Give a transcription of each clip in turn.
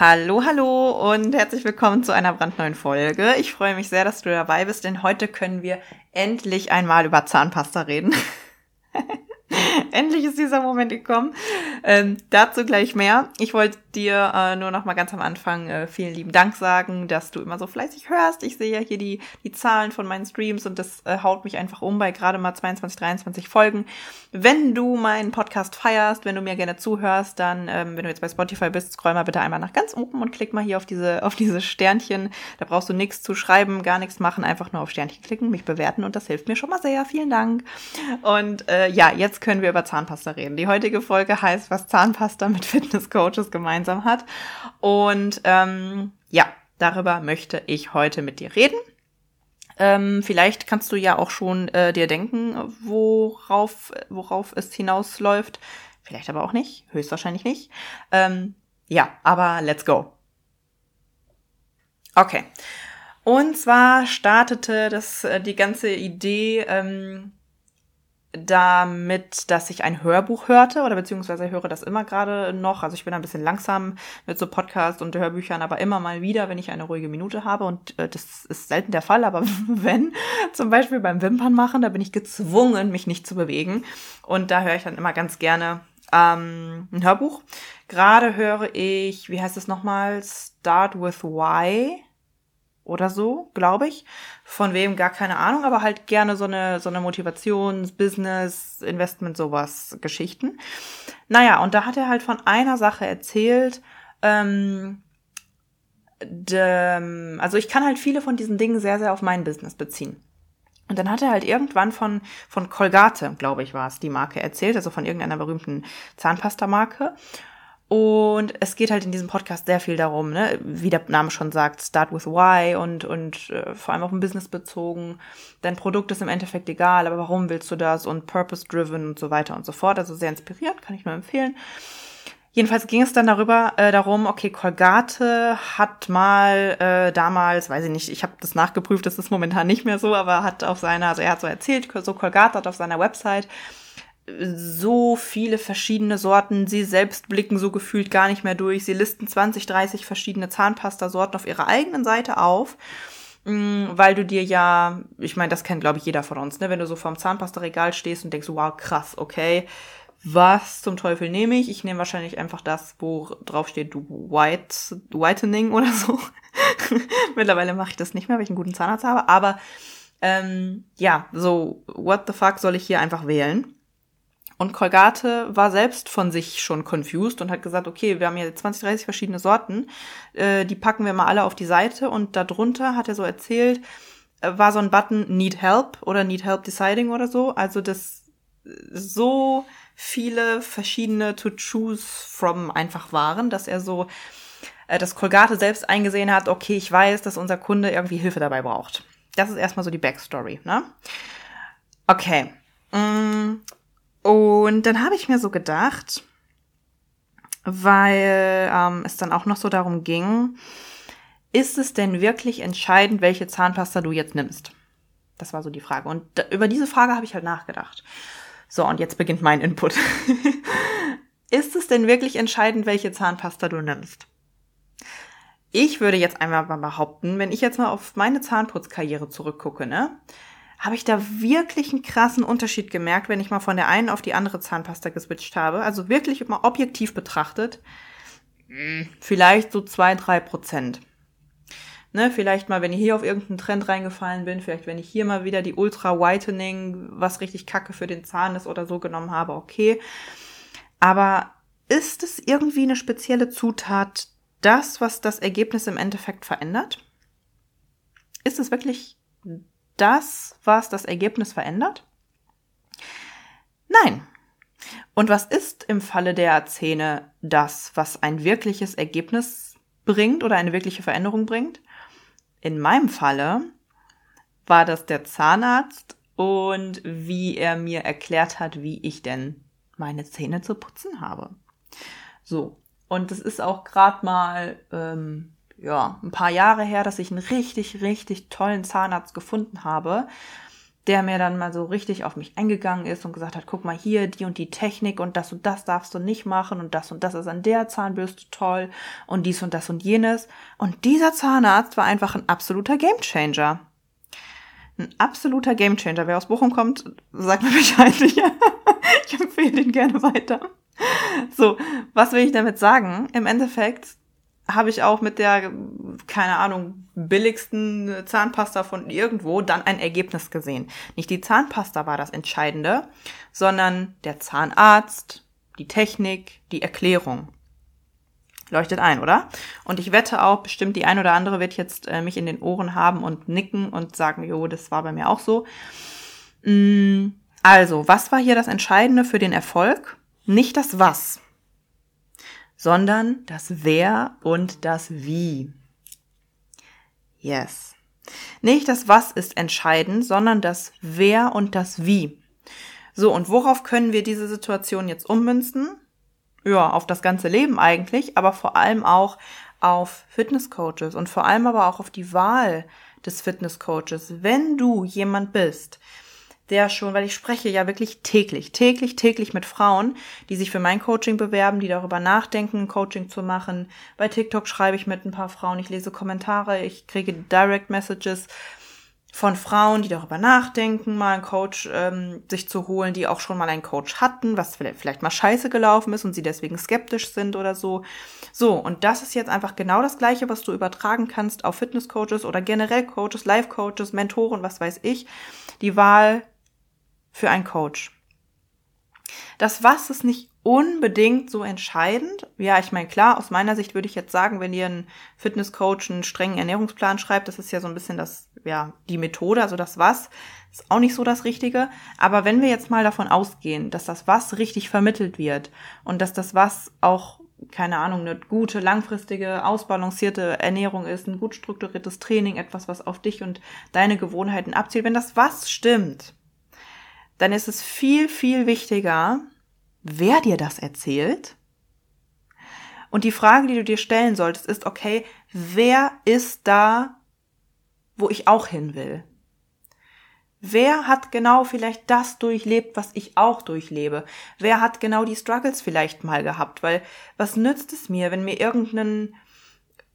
Hallo, hallo und herzlich willkommen zu einer brandneuen Folge. Ich freue mich sehr, dass du dabei bist, denn heute können wir endlich einmal über Zahnpasta reden. Endlich ist dieser Moment gekommen. Ähm, dazu gleich mehr. Ich wollte dir äh, nur noch mal ganz am Anfang äh, vielen lieben Dank sagen, dass du immer so fleißig hörst. Ich sehe ja hier die, die Zahlen von meinen Streams und das äh, haut mich einfach um bei gerade mal 22, 23 Folgen. Wenn du meinen Podcast feierst, wenn du mir gerne zuhörst, dann, ähm, wenn du jetzt bei Spotify bist, scroll mal bitte einmal nach ganz oben und klick mal hier auf diese, auf diese Sternchen. Da brauchst du nichts zu schreiben, gar nichts machen, einfach nur auf Sternchen klicken, mich bewerten und das hilft mir schon mal sehr. Vielen Dank. Und äh, ja, jetzt können wir über Zahnpasta reden. Die heutige Folge heißt, was Zahnpasta mit Fitnesscoaches gemeinsam hat. Und ähm, ja, darüber möchte ich heute mit dir reden. Ähm, vielleicht kannst du ja auch schon äh, dir denken, worauf, worauf es hinausläuft. Vielleicht aber auch nicht, höchstwahrscheinlich nicht. Ähm, ja, aber let's go. Okay. Und zwar startete das äh, die ganze Idee ähm, damit, dass ich ein Hörbuch hörte oder beziehungsweise höre das immer gerade noch. Also ich bin ein bisschen langsam mit so Podcasts und Hörbüchern, aber immer mal wieder, wenn ich eine ruhige Minute habe und äh, das ist selten der Fall, aber wenn, zum Beispiel beim Wimpern machen, da bin ich gezwungen, mich nicht zu bewegen und da höre ich dann immer ganz gerne ähm, ein Hörbuch. Gerade höre ich, wie heißt es nochmal, Start with Why oder so, glaube ich. Von wem gar keine Ahnung, aber halt gerne so eine, so eine Motivations-, Business, Investment, sowas Geschichten. Naja, und da hat er halt von einer Sache erzählt, ähm, de, also ich kann halt viele von diesen Dingen sehr, sehr auf mein Business beziehen. Und dann hat er halt irgendwann von, von Colgate, glaube ich, war es, die Marke erzählt, also von irgendeiner berühmten Zahnpasta-Marke. Und es geht halt in diesem Podcast sehr viel darum, ne, wie der Name schon sagt, start with why und, und äh, vor allem auf ein Business bezogen. Dein Produkt ist im Endeffekt egal, aber warum willst du das und purpose driven und so weiter und so fort. Also sehr inspirierend, kann ich nur empfehlen. Jedenfalls ging es dann darüber äh, darum, okay, Colgate hat mal äh, damals, weiß ich nicht, ich habe das nachgeprüft, das ist momentan nicht mehr so, aber hat auf seiner, also er hat so erzählt, so Colgate hat auf seiner Website so viele verschiedene Sorten. Sie selbst blicken so gefühlt gar nicht mehr durch. Sie listen 20, 30 verschiedene Zahnpasta-Sorten auf ihrer eigenen Seite auf. Mm, weil du dir ja, ich meine, das kennt, glaube ich, jeder von uns, ne? Wenn du so vorm Zahnpasta-Regal stehst und denkst, wow, krass, okay, was zum Teufel nehme ich? Ich nehme wahrscheinlich einfach das, wo drauf steht White, Whitening oder so. Mittlerweile mache ich das nicht mehr, weil ich einen guten Zahnarzt habe. Aber ähm, ja, so, what the fuck soll ich hier einfach wählen? Und Colgate war selbst von sich schon confused und hat gesagt, okay, wir haben hier 20, 30 verschiedene Sorten, äh, die packen wir mal alle auf die Seite und darunter hat er so erzählt, äh, war so ein Button Need Help oder Need Help Deciding oder so. Also das so viele verschiedene to choose from einfach waren, dass er so, äh, dass Colgate selbst eingesehen hat, okay, ich weiß, dass unser Kunde irgendwie Hilfe dabei braucht. Das ist erstmal so die Backstory, ne? Okay. Mm, und dann habe ich mir so gedacht, weil ähm, es dann auch noch so darum ging, ist es denn wirklich entscheidend, welche Zahnpasta du jetzt nimmst? Das war so die Frage. Und da, über diese Frage habe ich halt nachgedacht. So, und jetzt beginnt mein Input. ist es denn wirklich entscheidend, welche Zahnpasta du nimmst? Ich würde jetzt einmal mal behaupten, wenn ich jetzt mal auf meine Zahnputzkarriere zurückgucke, ne? Habe ich da wirklich einen krassen Unterschied gemerkt, wenn ich mal von der einen auf die andere Zahnpasta geswitcht habe. Also wirklich mal objektiv betrachtet, vielleicht so zwei, drei Prozent. Ne, vielleicht mal, wenn ich hier auf irgendeinen Trend reingefallen bin, vielleicht wenn ich hier mal wieder die Ultra Whitening, was richtig kacke für den Zahn ist oder so genommen habe, okay. Aber ist es irgendwie eine spezielle Zutat, das, was das Ergebnis im Endeffekt verändert? Ist es wirklich das, was das Ergebnis verändert? Nein. Und was ist im Falle der Zähne das, was ein wirkliches Ergebnis bringt oder eine wirkliche Veränderung bringt. In meinem Falle war das der Zahnarzt und wie er mir erklärt hat, wie ich denn meine Zähne zu putzen habe. So, und es ist auch gerade mal ähm, ja ein paar Jahre her, dass ich einen richtig, richtig tollen Zahnarzt gefunden habe, der mir dann mal so richtig auf mich eingegangen ist und gesagt hat, guck mal hier, die und die Technik und das und das darfst du nicht machen und das und das ist an der Zahnbürste toll und dies und das und jenes. Und dieser Zahnarzt war einfach ein absoluter Gamechanger. Ein absoluter Gamechanger. Wer aus Bochum kommt, sagt mir Bescheid. ich empfehle ihn gerne weiter. So, was will ich damit sagen? Im Endeffekt habe ich auch mit der, keine Ahnung, billigsten Zahnpasta von irgendwo dann ein Ergebnis gesehen. Nicht die Zahnpasta war das Entscheidende, sondern der Zahnarzt, die Technik, die Erklärung. Leuchtet ein, oder? Und ich wette auch, bestimmt die ein oder andere wird jetzt äh, mich in den Ohren haben und nicken und sagen, jo, das war bei mir auch so. Mm, also, was war hier das Entscheidende für den Erfolg? Nicht das Was sondern das Wer und das Wie. Yes. Nicht das Was ist entscheidend, sondern das Wer und das Wie. So, und worauf können wir diese Situation jetzt ummünzen? Ja, auf das ganze Leben eigentlich, aber vor allem auch auf Fitnesscoaches und vor allem aber auch auf die Wahl des Fitnesscoaches. Wenn du jemand bist, der schon, weil ich spreche ja wirklich täglich, täglich, täglich mit Frauen, die sich für mein Coaching bewerben, die darüber nachdenken, Coaching zu machen. Bei TikTok schreibe ich mit ein paar Frauen, ich lese Kommentare, ich kriege Direct Messages von Frauen, die darüber nachdenken, mal einen Coach ähm, sich zu holen, die auch schon mal einen Coach hatten, was vielleicht mal scheiße gelaufen ist und sie deswegen skeptisch sind oder so. So, und das ist jetzt einfach genau das Gleiche, was du übertragen kannst auf Fitnesscoaches oder generell Coaches, Life-Coaches, Mentoren, was weiß ich. Die Wahl für einen Coach. Das Was ist nicht unbedingt so entscheidend. Ja, ich meine, klar, aus meiner Sicht würde ich jetzt sagen, wenn ihr einen Fitnesscoach einen strengen Ernährungsplan schreibt, das ist ja so ein bisschen das, ja, die Methode, also das Was, ist auch nicht so das Richtige. Aber wenn wir jetzt mal davon ausgehen, dass das Was richtig vermittelt wird und dass das Was auch keine Ahnung, eine gute, langfristige, ausbalancierte Ernährung ist, ein gut strukturiertes Training, etwas, was auf dich und deine Gewohnheiten abzielt. Wenn das was stimmt, dann ist es viel, viel wichtiger, wer dir das erzählt. Und die Frage, die du dir stellen solltest, ist, okay, wer ist da, wo ich auch hin will? Wer hat genau vielleicht das durchlebt, was ich auch durchlebe? Wer hat genau die Struggles vielleicht mal gehabt? Weil was nützt es mir, wenn mir irgendein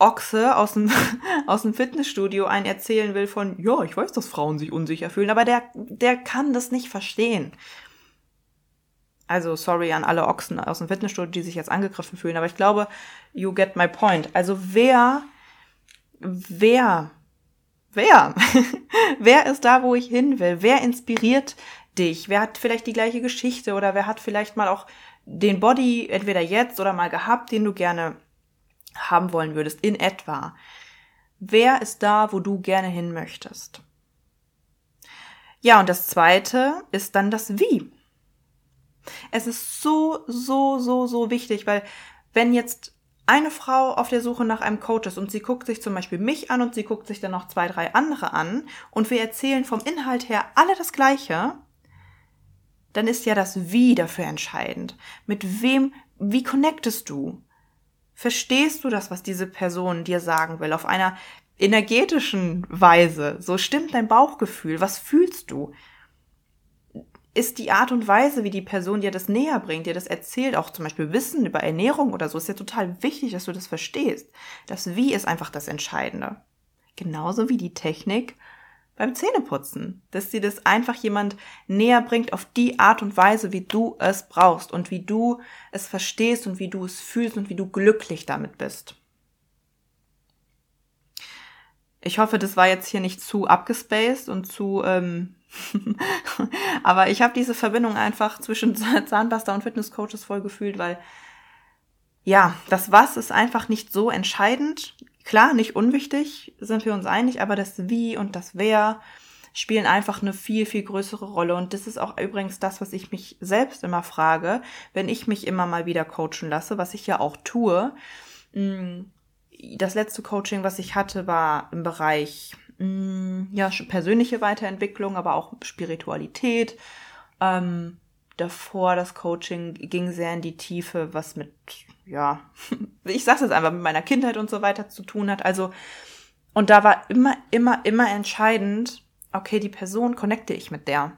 Ochse aus dem, aus dem Fitnessstudio einen erzählen will von, ja, ich weiß, dass Frauen sich unsicher fühlen, aber der, der kann das nicht verstehen. Also sorry an alle Ochsen aus dem Fitnessstudio, die sich jetzt angegriffen fühlen, aber ich glaube, you get my point. Also wer, wer, wer, wer ist da, wo ich hin will? Wer inspiriert dich? Wer hat vielleicht die gleiche Geschichte oder wer hat vielleicht mal auch den Body entweder jetzt oder mal gehabt, den du gerne haben wollen würdest, in etwa. Wer ist da, wo du gerne hin möchtest? Ja, und das zweite ist dann das Wie. Es ist so, so, so, so wichtig, weil wenn jetzt eine Frau auf der Suche nach einem Coach ist und sie guckt sich zum Beispiel mich an und sie guckt sich dann noch zwei, drei andere an und wir erzählen vom Inhalt her alle das Gleiche, dann ist ja das Wie dafür entscheidend. Mit wem, wie connectest du? Verstehst du das, was diese Person dir sagen will, auf einer energetischen Weise? So stimmt dein Bauchgefühl. Was fühlst du? Ist die Art und Weise, wie die Person dir das näher bringt, dir das erzählt, auch zum Beispiel Wissen über Ernährung oder so, ist ja total wichtig, dass du das verstehst. Das Wie ist einfach das Entscheidende. Genauso wie die Technik beim Zähneputzen, dass dir das einfach jemand näher bringt auf die Art und Weise, wie du es brauchst und wie du es verstehst und wie du es fühlst und wie du glücklich damit bist. Ich hoffe, das war jetzt hier nicht zu abgespaced und zu, ähm, aber ich habe diese Verbindung einfach zwischen Zahnpasta und Fitnesscoaches voll gefühlt, weil ja, das Was ist einfach nicht so entscheidend. Klar, nicht unwichtig, sind wir uns einig, aber das Wie und das Wer spielen einfach eine viel, viel größere Rolle. Und das ist auch übrigens das, was ich mich selbst immer frage, wenn ich mich immer mal wieder coachen lasse, was ich ja auch tue. Hm, das letzte Coaching, was ich hatte, war im Bereich mm, ja persönliche Weiterentwicklung, aber auch Spiritualität. Ähm, davor das Coaching ging sehr in die Tiefe, was mit ja, ich sag's jetzt einfach mit meiner Kindheit und so weiter zu tun hat. Also und da war immer, immer, immer entscheidend, okay, die Person connecte ich mit der.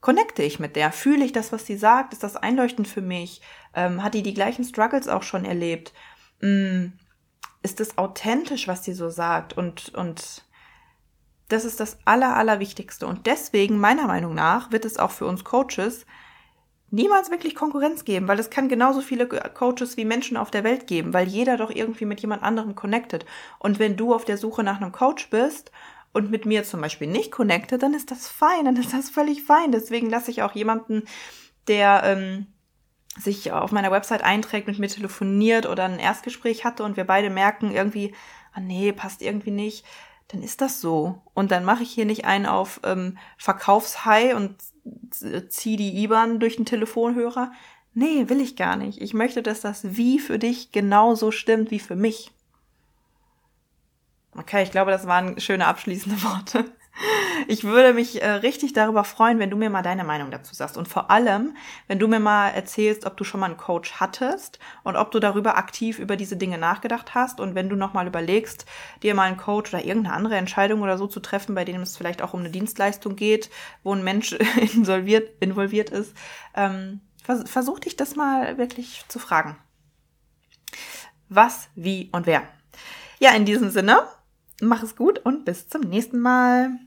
Connecte ich mit der? Fühle ich das, was sie sagt? Ist das einleuchtend für mich? Ähm, hat die die gleichen Struggles auch schon erlebt? Mm, ist es authentisch, was sie so sagt? Und, und das ist das Aller, Allerwichtigste. Und deswegen, meiner Meinung nach, wird es auch für uns Coaches niemals wirklich Konkurrenz geben, weil es kann genauso viele Coaches wie Menschen auf der Welt geben, weil jeder doch irgendwie mit jemand anderem connected. Und wenn du auf der Suche nach einem Coach bist und mit mir zum Beispiel nicht connected, dann ist das fein, dann ist das völlig fein. Deswegen lasse ich auch jemanden, der ähm, sich auf meiner Website einträgt, mit mir telefoniert oder ein Erstgespräch hatte und wir beide merken irgendwie, ah nee, passt irgendwie nicht, dann ist das so. Und dann mache ich hier nicht einen auf ähm, Verkaufshai und zieh die IBAN durch den Telefonhörer. Nee, will ich gar nicht. Ich möchte, dass das Wie für dich genauso stimmt wie für mich. Okay, ich glaube, das waren schöne abschließende Worte. Ich würde mich äh, richtig darüber freuen, wenn du mir mal deine Meinung dazu sagst. Und vor allem, wenn du mir mal erzählst, ob du schon mal einen Coach hattest und ob du darüber aktiv über diese Dinge nachgedacht hast. Und wenn du nochmal überlegst, dir mal einen Coach oder irgendeine andere Entscheidung oder so zu treffen, bei dem es vielleicht auch um eine Dienstleistung geht, wo ein Mensch involviert, involviert ist, ähm, vers versuch dich das mal wirklich zu fragen. Was, wie und wer. Ja, in diesem Sinne, mach es gut und bis zum nächsten Mal.